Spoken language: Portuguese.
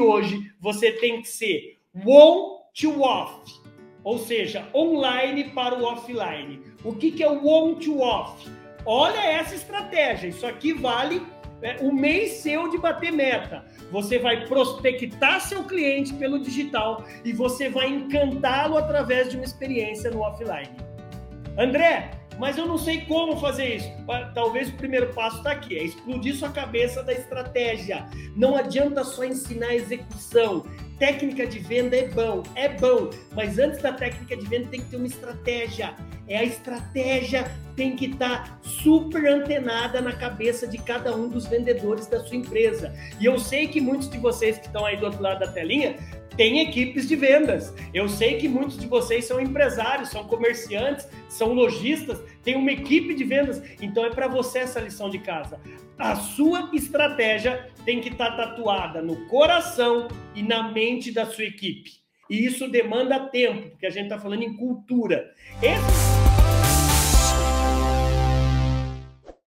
hoje você tem que ser on to off, ou seja, online para o offline. O que, que é o on to off? Olha essa estratégia. Isso aqui vale é, o mês seu de bater meta. Você vai prospectar seu cliente pelo digital e você vai encantá-lo através de uma experiência no offline. André, mas eu não sei como fazer isso. Talvez o primeiro passo está aqui, é explodir sua cabeça da estratégia. Não adianta só ensinar a execução. Técnica de venda é bom, é bom, mas antes da técnica de venda tem que ter uma estratégia. É a estratégia tem que estar tá super antenada na cabeça de cada um dos vendedores da sua empresa. E eu sei que muitos de vocês que estão aí do outro lado da telinha têm equipes de vendas. Eu sei que muitos de vocês são empresários, são comerciantes, são lojistas, têm uma equipe de vendas. Então é para você essa lição de casa. A sua estratégia tem que estar tá tatuada no coração e na mente da sua equipe. E isso demanda tempo, porque a gente está falando em cultura. Esse